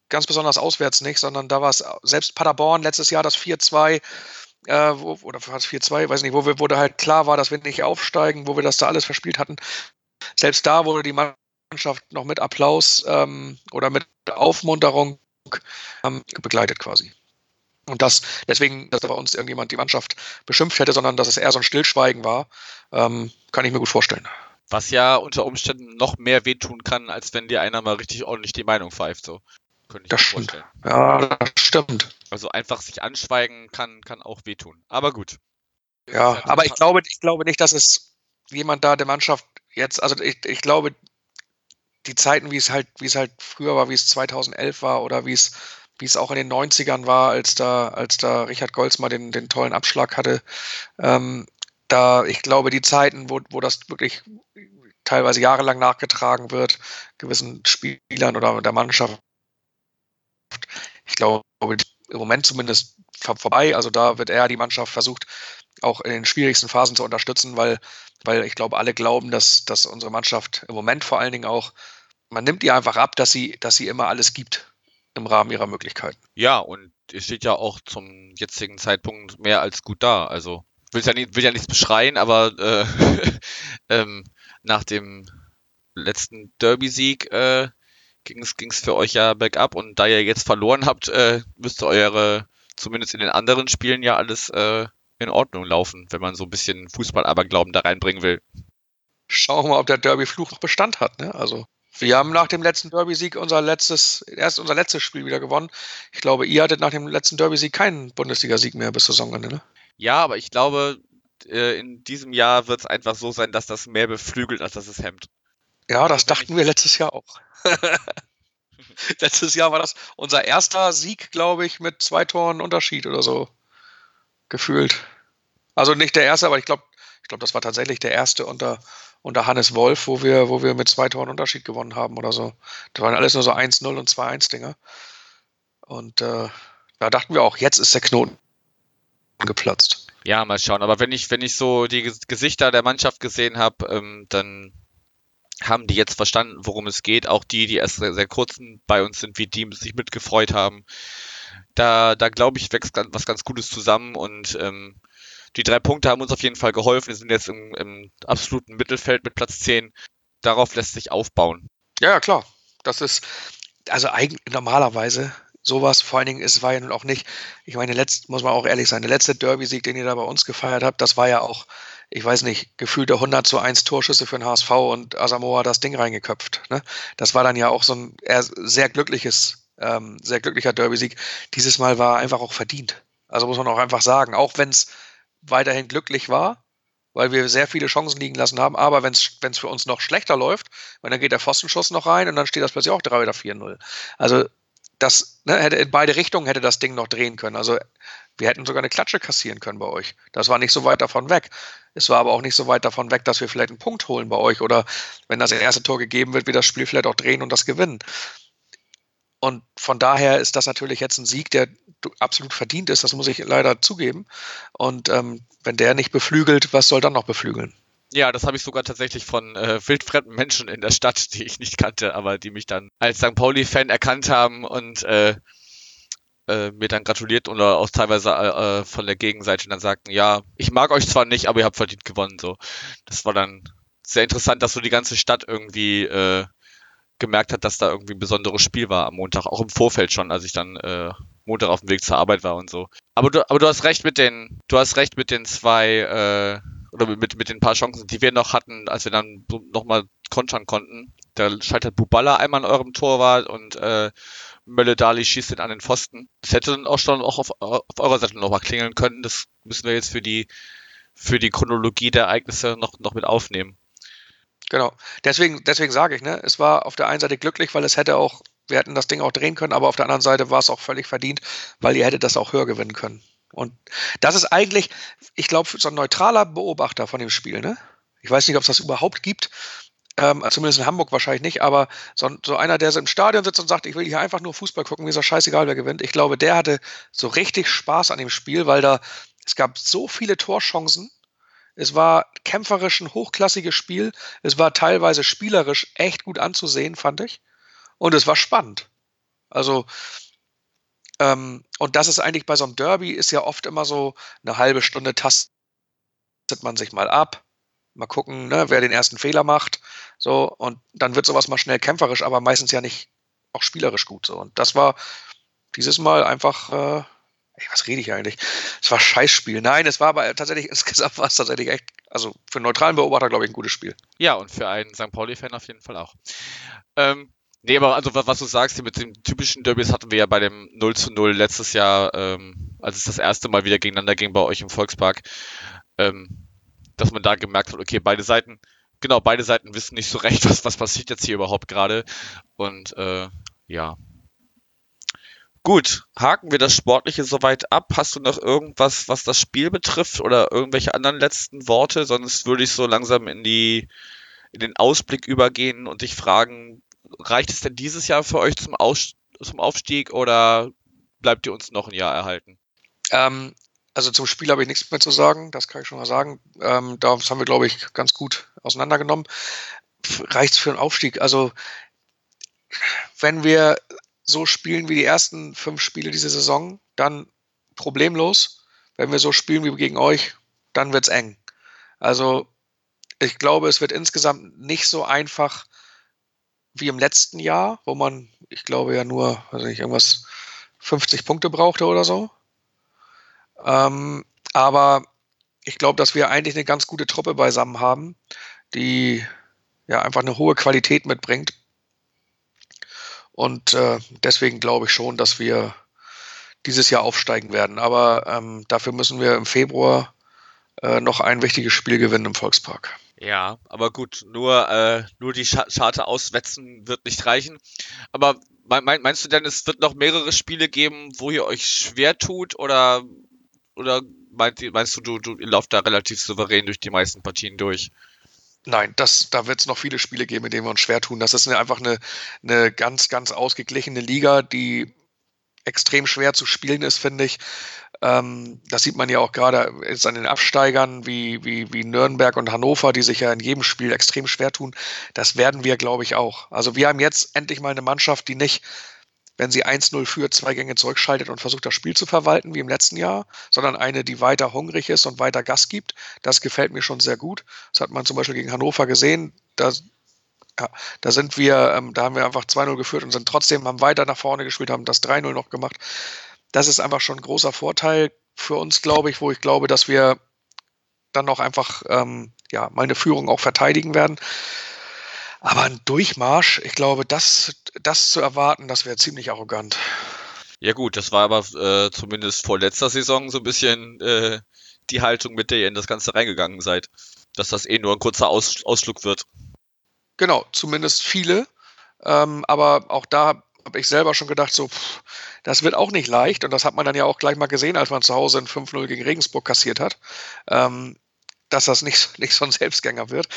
ganz besonders auswärts nicht, sondern da war es selbst Paderborn letztes Jahr das 4-2 äh, wo, oder war es 4-2, weiß nicht, wo wir, wo da halt klar war, dass wir nicht aufsteigen, wo wir das da alles verspielt hatten. Selbst da wurde die Mannschaft noch mit Applaus ähm, oder mit Aufmunterung ähm, begleitet quasi. Und das, deswegen, dass da bei uns irgendjemand die Mannschaft beschimpft hätte, sondern dass es eher so ein Stillschweigen war, ähm, kann ich mir gut vorstellen. Was ja unter Umständen noch mehr wehtun kann, als wenn dir einer mal richtig ordentlich die Meinung pfeift. So. Könnte ich das mir vorstellen. Stimmt. Ja, das stimmt. Also einfach sich anschweigen kann, kann auch wehtun. Aber gut. Ja, aber ich glaube, ich glaube nicht, dass es jemand da der Mannschaft jetzt, also ich, ich glaube, die Zeiten, wie es halt, wie es halt früher war, wie es 2011 war oder wie es, wie es auch in den 90ern war, als da, als da Richard Golz mal den, den tollen Abschlag hatte, ähm, da, ich glaube, die Zeiten, wo, wo das wirklich teilweise jahrelang nachgetragen wird, gewissen Spielern oder der Mannschaft, ich glaube, im Moment zumindest vorbei. Also da wird eher die Mannschaft versucht, auch in den schwierigsten Phasen zu unterstützen, weil, weil ich glaube, alle glauben, dass, dass unsere Mannschaft im Moment vor allen Dingen auch, man nimmt ihr einfach ab, dass sie, dass sie immer alles gibt im Rahmen ihrer Möglichkeiten. Ja, und es steht ja auch zum jetzigen Zeitpunkt mehr als gut da. Also will ja, nicht, will ja nichts beschreien, aber äh, ähm, nach dem letzten Derby-Sieg äh, ging es für euch ja bergab und da ihr jetzt verloren habt, äh, müsste eure, zumindest in den anderen Spielen ja alles äh, in Ordnung laufen, wenn man so ein bisschen Fußball-Aberglauben da reinbringen will. Schauen wir mal, ob der Derby-Fluch noch Bestand hat. Ne? Also wir haben nach dem letzten Derby-Sieg unser letztes, erst unser letztes Spiel wieder gewonnen. Ich glaube, ihr hattet nach dem letzten Derby-Sieg keinen Bundesliga-Sieg mehr bis Saisonende, ne? Ja, aber ich glaube, äh, in diesem Jahr wird es einfach so sein, dass das mehr beflügelt, als dass es hemmt. Ja, das dachten wir letztes Jahr auch. letztes Jahr war das unser erster Sieg, glaube ich, mit zwei Toren Unterschied oder so gefühlt. Also nicht der erste, aber ich glaube, ich glaube, das war tatsächlich der erste unter, unter Hannes Wolf, wo wir, wo wir mit zwei Toren Unterschied gewonnen haben oder so. Das waren alles nur so 1-0 und 2-1-Dinger. Und äh, da dachten wir auch, jetzt ist der Knoten geplatzt. Ja, mal schauen. Aber wenn ich, wenn ich so die Gesichter der Mannschaft gesehen habe, ähm, dann haben die jetzt verstanden, worum es geht. Auch die, die erst sehr, sehr kurz bei uns sind, wie die sich mitgefreut haben da, da glaube ich, wächst was ganz Gutes zusammen und ähm, die drei Punkte haben uns auf jeden Fall geholfen. Wir sind jetzt im, im absoluten Mittelfeld mit Platz 10. Darauf lässt sich aufbauen. Ja, klar. Das ist, also eigentlich normalerweise sowas, vor allen Dingen, es war ja nun auch nicht, ich meine, letzt, muss man auch ehrlich sein, der letzte Derby-Sieg, den ihr da bei uns gefeiert habt, das war ja auch, ich weiß nicht, gefühlte 100 zu 1 Torschüsse für den HSV und Asamoah das Ding reingeköpft. Ne? Das war dann ja auch so ein sehr glückliches ähm, sehr glücklicher Derby-Sieg. Dieses Mal war einfach auch verdient. Also muss man auch einfach sagen, auch wenn es weiterhin glücklich war, weil wir sehr viele Chancen liegen lassen haben, aber wenn es für uns noch schlechter läuft, weil dann geht der Pfostenschuss noch rein und dann steht das plötzlich auch 3 oder 4-0. Also das ne, hätte in beide Richtungen hätte das Ding noch drehen können. Also wir hätten sogar eine Klatsche kassieren können bei euch. Das war nicht so weit davon weg. Es war aber auch nicht so weit davon weg, dass wir vielleicht einen Punkt holen bei euch oder wenn das erste Tor gegeben wird, wir das Spiel vielleicht auch drehen und das gewinnen. Und von daher ist das natürlich jetzt ein Sieg, der absolut verdient ist, das muss ich leider zugeben. Und ähm, wenn der nicht beflügelt, was soll dann noch beflügeln? Ja, das habe ich sogar tatsächlich von äh, wildfremden Menschen in der Stadt, die ich nicht kannte, aber die mich dann als St. Pauli-Fan erkannt haben und äh, äh, mir dann gratuliert oder auch teilweise äh, von der Gegenseite dann sagten, ja, ich mag euch zwar nicht, aber ihr habt verdient gewonnen. So, das war dann sehr interessant, dass so die ganze Stadt irgendwie äh, gemerkt hat, dass da irgendwie ein besonderes Spiel war am Montag, auch im Vorfeld schon, als ich dann äh, Montag auf dem Weg zur Arbeit war und so. Aber du, aber du hast recht mit den, du hast recht mit den zwei äh, oder mit, mit den paar Chancen, die wir noch hatten, als wir dann nochmal kontern konnten. Da scheitert Buballa einmal an eurem Torwart und äh, Mölle Dali schießt den an den Pfosten. Das hätte dann auch schon auch auf, auf eurer Seite nochmal klingeln können. Das müssen wir jetzt für die für die Chronologie der Ereignisse noch, noch mit aufnehmen. Genau. Deswegen, deswegen sage ich, ne, es war auf der einen Seite glücklich, weil es hätte auch, wir hätten das Ding auch drehen können, aber auf der anderen Seite war es auch völlig verdient, weil ihr hättet das auch höher gewinnen können. Und das ist eigentlich, ich glaube, so ein neutraler Beobachter von dem Spiel, ne? Ich weiß nicht, ob es das überhaupt gibt. Ähm, zumindest in Hamburg wahrscheinlich nicht, aber so, so, einer, der so im Stadion sitzt und sagt, ich will hier einfach nur Fußball gucken, mir ist das scheißegal, wer gewinnt. Ich glaube, der hatte so richtig Spaß an dem Spiel, weil da, es gab so viele Torchancen es war kämpferisch ein hochklassiges Spiel. Es war teilweise spielerisch echt gut anzusehen, fand ich. Und es war spannend. Also, ähm, und das ist eigentlich bei so einem Derby, ist ja oft immer so eine halbe Stunde tastet man sich mal ab. Mal gucken, ne, wer den ersten Fehler macht. So, und dann wird sowas mal schnell kämpferisch, aber meistens ja nicht auch spielerisch gut. So. Und das war dieses Mal einfach, äh, ey, was rede ich eigentlich? Es war Scheißspiel. Nein, es war aber tatsächlich, insgesamt war es tatsächlich echt, also für einen neutralen Beobachter, glaube ich, ein gutes Spiel. Ja, und für einen St. Pauli-Fan auf jeden Fall auch. Ähm, nee, aber also was du sagst, mit den typischen Derbys hatten wir ja bei dem 0 zu 0 letztes Jahr, ähm, als es das erste Mal wieder gegeneinander ging bei euch im Volkspark, ähm, dass man da gemerkt hat, okay, beide Seiten, genau, beide Seiten wissen nicht so recht, was, was passiert jetzt hier überhaupt gerade. Und äh, ja. Gut, haken wir das Sportliche soweit ab. Hast du noch irgendwas, was das Spiel betrifft oder irgendwelche anderen letzten Worte? Sonst würde ich so langsam in die in den Ausblick übergehen und dich fragen, reicht es denn dieses Jahr für euch zum, Aus zum Aufstieg oder bleibt ihr uns noch ein Jahr erhalten? Ähm, also zum Spiel habe ich nichts mehr zu sagen, das kann ich schon mal sagen. Ähm, das haben wir, glaube ich, ganz gut auseinandergenommen. Reicht es für einen Aufstieg? Also wenn wir so spielen wie die ersten fünf Spiele dieser Saison, dann problemlos. Wenn wir so spielen wie gegen euch, dann wird es eng. Also ich glaube, es wird insgesamt nicht so einfach wie im letzten Jahr, wo man, ich glaube ja nur, weiß nicht, irgendwas 50 Punkte brauchte oder so. Ähm, aber ich glaube, dass wir eigentlich eine ganz gute Truppe beisammen haben, die ja einfach eine hohe Qualität mitbringt und äh, deswegen glaube ich schon, dass wir dieses Jahr aufsteigen werden. Aber ähm, dafür müssen wir im Februar äh, noch ein wichtiges Spiel gewinnen im Volkspark. Ja, aber gut, nur, äh, nur die Scharte auswetzen wird nicht reichen. Aber mein, meinst du denn, es wird noch mehrere Spiele geben, wo ihr euch schwer tut oder, oder meinst, meinst du, du, du lauft da relativ souverän durch die meisten Partien durch? Nein, das, da wird es noch viele Spiele geben, in denen wir uns schwer tun. Das ist eine, einfach eine, eine ganz, ganz ausgeglichene Liga, die extrem schwer zu spielen ist, finde ich. Ähm, das sieht man ja auch gerade jetzt an den Absteigern wie, wie, wie Nürnberg und Hannover, die sich ja in jedem Spiel extrem schwer tun. Das werden wir, glaube ich, auch. Also wir haben jetzt endlich mal eine Mannschaft, die nicht wenn sie 1-0 führt, zwei Gänge zurückschaltet und versucht, das Spiel zu verwalten, wie im letzten Jahr, sondern eine, die weiter hungrig ist und weiter Gas gibt. Das gefällt mir schon sehr gut. Das hat man zum Beispiel gegen Hannover gesehen. Da, ja, da sind wir, ähm, da haben wir einfach 2-0 geführt und sind trotzdem, haben weiter nach vorne gespielt, haben das 3-0 noch gemacht. Das ist einfach schon ein großer Vorteil für uns, glaube ich, wo ich glaube, dass wir dann noch einfach ähm, ja, meine Führung auch verteidigen werden. Aber ein Durchmarsch, ich glaube, das, das zu erwarten, das wäre ziemlich arrogant. Ja gut, das war aber äh, zumindest vor letzter Saison so ein bisschen äh, die Haltung, mit der ihr in das Ganze reingegangen seid. Dass das eh nur ein kurzer Aus Ausflug wird. Genau, zumindest viele. Ähm, aber auch da habe ich selber schon gedacht, so, pff, das wird auch nicht leicht. Und das hat man dann ja auch gleich mal gesehen, als man zu Hause in 5-0 gegen Regensburg kassiert hat. Ähm, dass das nicht, nicht so ein Selbstgänger wird.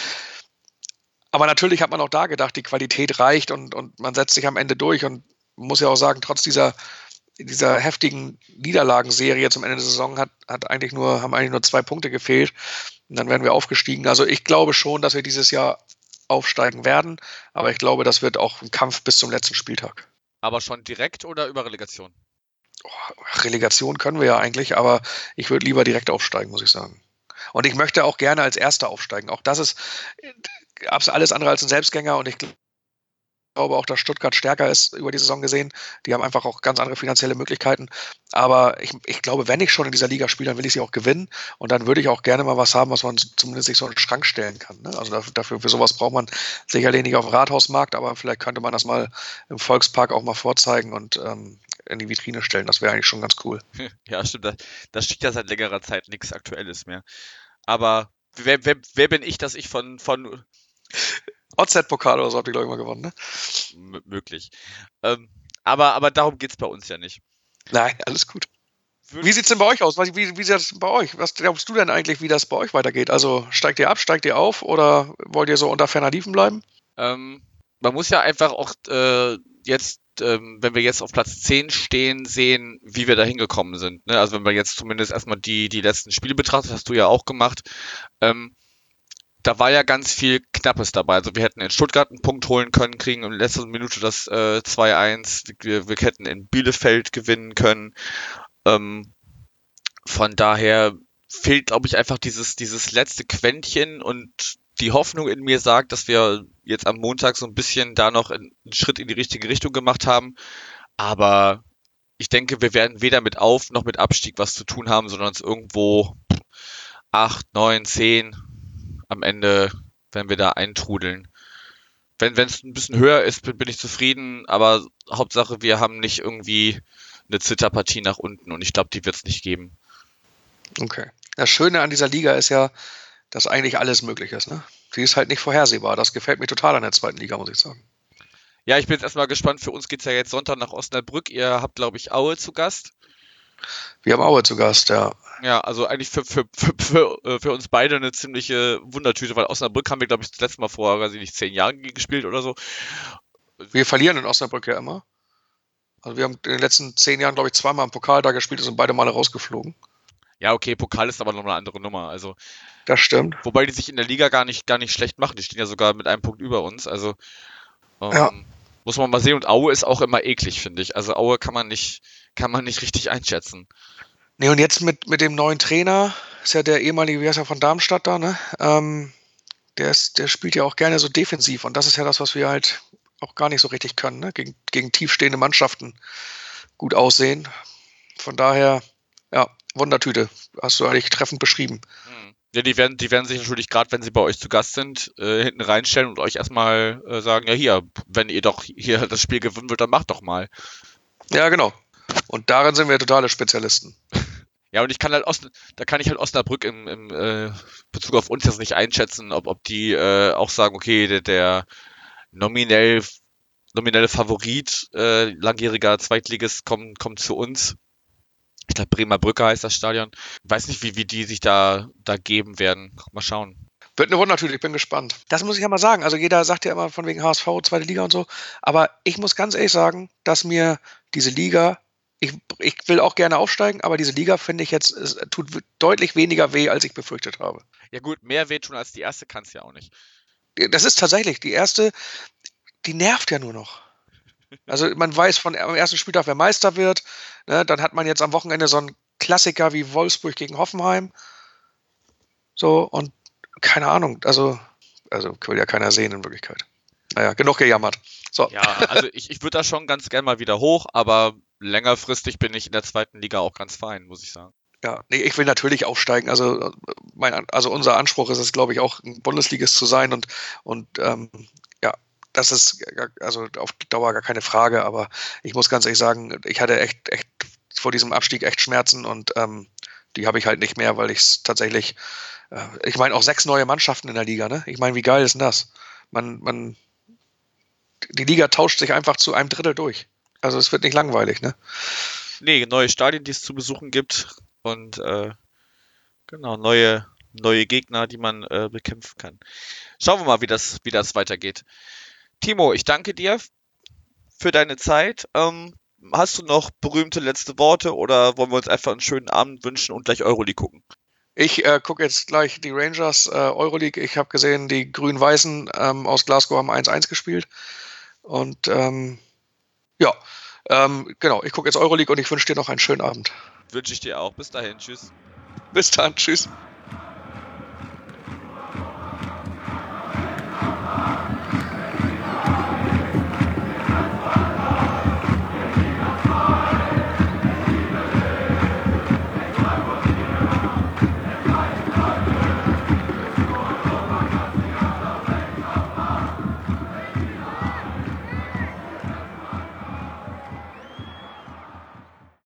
Aber natürlich hat man auch da gedacht, die Qualität reicht und, und man setzt sich am Ende durch und muss ja auch sagen, trotz dieser, dieser heftigen Niederlagenserie zum Ende der Saison hat, hat eigentlich nur, haben eigentlich nur zwei Punkte gefehlt. Und dann werden wir aufgestiegen. Also ich glaube schon, dass wir dieses Jahr aufsteigen werden, aber ich glaube, das wird auch ein Kampf bis zum letzten Spieltag. Aber schon direkt oder über Relegation? Oh, Relegation können wir ja eigentlich, aber ich würde lieber direkt aufsteigen, muss ich sagen. Und ich möchte auch gerne als Erster aufsteigen. Auch das ist, alles andere als ein Selbstgänger und ich glaube auch, dass Stuttgart stärker ist über die Saison gesehen. Die haben einfach auch ganz andere finanzielle Möglichkeiten. Aber ich, ich glaube, wenn ich schon in dieser Liga spiele, dann will ich sie auch gewinnen. Und dann würde ich auch gerne mal was haben, was man zumindest sich so in den Schrank stellen kann. Ne? Also dafür, für sowas braucht man sicherlich nicht auf dem Rathausmarkt, aber vielleicht könnte man das mal im Volkspark auch mal vorzeigen und ähm, in die Vitrine stellen. Das wäre eigentlich schon ganz cool. Ja, stimmt. Da, da steht ja seit längerer Zeit nichts Aktuelles mehr. Aber wer, wer, wer bin ich, dass ich von, von OZ-Pokal oder so habt ihr, glaube ich, mal gewonnen, ne? M möglich. Ähm, aber, aber darum geht es bei uns ja nicht. Nein, alles gut. Wie sieht es denn bei euch aus? Wie, wie, wie sieht es bei euch? Was glaubst du denn eigentlich, wie das bei euch weitergeht? Also steigt ihr ab, steigt ihr auf oder wollt ihr so unter ferner Liefen bleiben? Ähm, man muss ja einfach auch äh, jetzt, ähm, wenn wir jetzt auf Platz 10 stehen, sehen, wie wir da hingekommen sind. Ne? Also wenn wir jetzt zumindest erstmal die, die letzten Spiele betrachten, hast du ja auch gemacht. Ähm, da war ja ganz viel Knappes dabei. Also wir hätten in Stuttgart einen Punkt holen können, kriegen in letzter Minute das äh, 2-1. Wir, wir hätten in Bielefeld gewinnen können. Ähm, von daher fehlt, glaube ich, einfach dieses, dieses letzte Quäntchen und die Hoffnung in mir sagt, dass wir jetzt am Montag so ein bisschen da noch einen Schritt in die richtige Richtung gemacht haben. Aber ich denke, wir werden weder mit Auf- noch mit Abstieg was zu tun haben, sondern es irgendwo acht, neun, zehn am Ende, wenn wir da eintrudeln. Wenn es ein bisschen höher ist, bin, bin ich zufrieden, aber Hauptsache, wir haben nicht irgendwie eine Zitterpartie nach unten und ich glaube, die wird es nicht geben. Okay. Das Schöne an dieser Liga ist ja, dass eigentlich alles möglich ist. Ne? Sie ist halt nicht vorhersehbar. Das gefällt mir total an der zweiten Liga, muss ich sagen. Ja, ich bin jetzt erstmal gespannt. Für uns geht es ja jetzt Sonntag nach Osnabrück. Ihr habt, glaube ich, Aue zu Gast. Wir haben Aue zu Gast, ja. Ja, also eigentlich für, für, für, für, äh, für uns beide eine ziemliche Wundertüte, weil Osnabrück haben wir, glaube ich, das letzte Mal vor, weiß ich nicht, zehn Jahren gespielt oder so. Wir verlieren in Osnabrück ja immer. Also wir haben in den letzten zehn Jahren, glaube ich, zweimal im Pokal da gespielt und sind beide Male rausgeflogen. Ja, okay, Pokal ist aber noch eine andere Nummer. Also, das stimmt. Wobei die sich in der Liga gar nicht, gar nicht schlecht machen. Die stehen ja sogar mit einem Punkt über uns. Also ähm, ja. muss man mal sehen. Und Aue ist auch immer eklig, finde ich. Also Aue kann man nicht, kann man nicht richtig einschätzen. Nee, und jetzt mit, mit dem neuen Trainer, ist ja der ehemalige, er, von Darmstadt da, ne? Ähm, der, ist, der spielt ja auch gerne so defensiv. Und das ist ja das, was wir halt auch gar nicht so richtig können, ne? Gegen, gegen tiefstehende Mannschaften gut aussehen. Von daher, ja, Wundertüte. Hast du eigentlich treffend beschrieben. Hm. Ja, die werden, die werden sich natürlich gerade, wenn sie bei euch zu Gast sind, äh, hinten reinstellen und euch erstmal äh, sagen, ja hier, wenn ihr doch hier das Spiel gewinnen wollt, dann macht doch mal. Ja, genau. Und darin sind wir totale Spezialisten. Ja, und ich kann halt Ost, da kann ich halt Osnabrück im, im äh, Bezug auf uns jetzt nicht einschätzen, ob, ob die äh, auch sagen, okay, der, der nominell nominelle Favorit, äh, langjähriger Zweitligist, kommt, kommt zu uns ich glaube Bremer Brücke heißt das Stadion. Ich weiß nicht, wie, wie die sich da, da geben werden. Mal schauen. Wird eine natürlich, ich bin gespannt. Das muss ich ja mal sagen. Also jeder sagt ja immer von wegen HSV, zweite Liga und so. Aber ich muss ganz ehrlich sagen, dass mir diese Liga, ich, ich will auch gerne aufsteigen, aber diese Liga finde ich jetzt, es tut deutlich weniger weh, als ich befürchtet habe. Ja gut, mehr wehtun als die erste kann es ja auch nicht. Das ist tatsächlich, die erste, die nervt ja nur noch. Also man weiß von am ersten Spieltag, wer Meister wird. Ne? Dann hat man jetzt am Wochenende so einen Klassiker wie Wolfsburg gegen Hoffenheim. So, und keine Ahnung, also, also will ja keiner sehen in Wirklichkeit. Naja, genug gejammert. So. Ja, also ich, ich würde da schon ganz gerne mal wieder hoch, aber längerfristig bin ich in der zweiten Liga auch ganz fein, muss ich sagen. Ja, nee, ich will natürlich aufsteigen. Also, mein, also unser Anspruch ist es, glaube ich, auch ein Bundesligist zu sein und, und ähm, das ist also auf Dauer gar keine Frage, aber ich muss ganz ehrlich sagen, ich hatte echt, echt vor diesem Abstieg echt Schmerzen und ähm, die habe ich halt nicht mehr, weil ich es tatsächlich, äh, ich meine auch sechs neue Mannschaften in der Liga, ne? Ich meine, wie geil ist denn das? Man, man, die Liga tauscht sich einfach zu einem Drittel durch. Also es wird nicht langweilig, ne? Nee, neue Stadien, die es zu besuchen gibt und äh, genau, neue, neue Gegner, die man äh, bekämpfen kann. Schauen wir mal, wie das, wie das weitergeht. Timo, ich danke dir für deine Zeit. Ähm, hast du noch berühmte letzte Worte oder wollen wir uns einfach einen schönen Abend wünschen und gleich Euroleague gucken? Ich äh, gucke jetzt gleich die Rangers äh, Euroleague. Ich habe gesehen, die Grün-Weißen ähm, aus Glasgow haben 1-1 gespielt. Und ähm, ja, ähm, genau, ich gucke jetzt Euroleague und ich wünsche dir noch einen schönen Abend. Wünsche ich dir auch. Bis dahin. Tschüss. Bis dann. Tschüss.